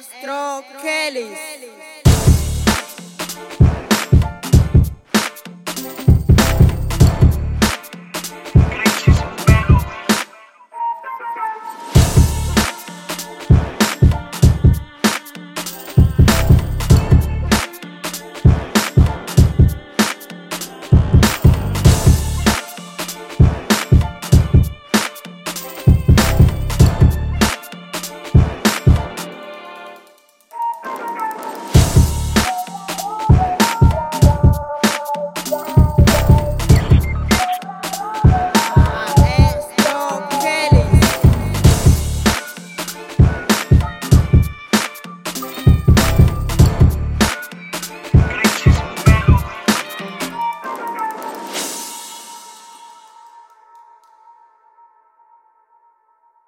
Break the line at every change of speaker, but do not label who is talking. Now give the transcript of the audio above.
Castro Kellys.